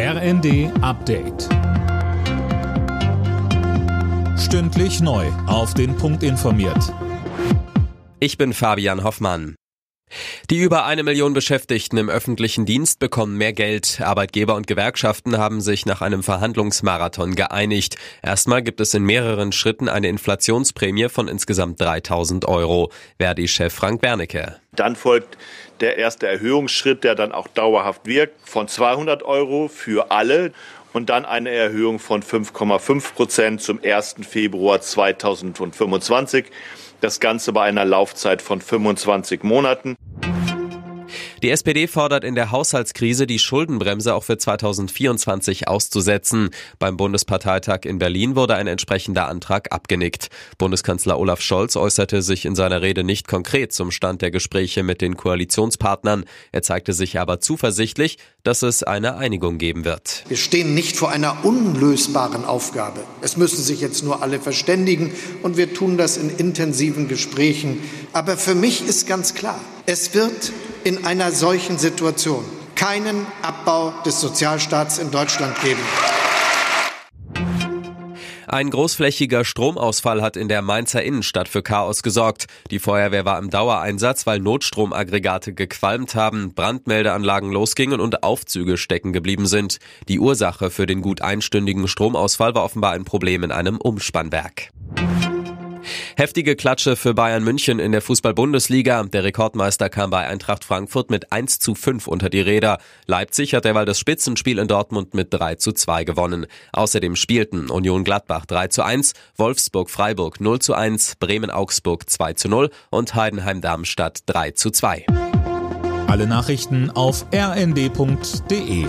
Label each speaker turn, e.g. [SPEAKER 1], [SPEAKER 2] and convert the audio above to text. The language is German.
[SPEAKER 1] RND Update. Stündlich neu. Auf den Punkt informiert.
[SPEAKER 2] Ich bin Fabian Hoffmann. Die über eine Million Beschäftigten im öffentlichen Dienst bekommen mehr Geld. Arbeitgeber und Gewerkschaften haben sich nach einem Verhandlungsmarathon geeinigt. Erstmal gibt es in mehreren Schritten eine Inflationsprämie von insgesamt 3000 Euro. Verdi-Chef Frank Bernecke.
[SPEAKER 3] Dann folgt der erste Erhöhungsschritt, der dann auch dauerhaft wirkt, von 200 Euro für alle und dann eine Erhöhung von 5,5 Prozent zum 1. Februar 2025. Das Ganze bei einer Laufzeit von 25 Monaten.
[SPEAKER 2] Die SPD fordert in der Haushaltskrise die Schuldenbremse auch für 2024 auszusetzen. Beim Bundesparteitag in Berlin wurde ein entsprechender Antrag abgenickt. Bundeskanzler Olaf Scholz äußerte sich in seiner Rede nicht konkret zum Stand der Gespräche mit den Koalitionspartnern. Er zeigte sich aber zuversichtlich, dass es eine Einigung geben wird.
[SPEAKER 4] Wir stehen nicht vor einer unlösbaren Aufgabe. Es müssen sich jetzt nur alle verständigen und wir tun das in intensiven Gesprächen. Aber für mich ist ganz klar, es wird in einer solchen Situation keinen Abbau des Sozialstaats in Deutschland geben.
[SPEAKER 2] Ein großflächiger Stromausfall hat in der Mainzer Innenstadt für Chaos gesorgt. Die Feuerwehr war im Dauereinsatz, weil Notstromaggregate gequalmt haben, Brandmeldeanlagen losgingen und Aufzüge stecken geblieben sind. Die Ursache für den gut einstündigen Stromausfall war offenbar ein Problem in einem Umspannwerk. Heftige Klatsche für Bayern München in der Fußball-Bundesliga. Der Rekordmeister kam bei Eintracht Frankfurt mit 1 zu 5 unter die Räder. Leipzig hat derweil das Spitzenspiel in Dortmund mit 3 zu 2 gewonnen. Außerdem spielten Union Gladbach 3 zu 1, Wolfsburg Freiburg 0 zu 1, Bremen Augsburg 2 zu 0 und Heidenheim Darmstadt 3 zu 2.
[SPEAKER 1] Alle Nachrichten auf rnd.de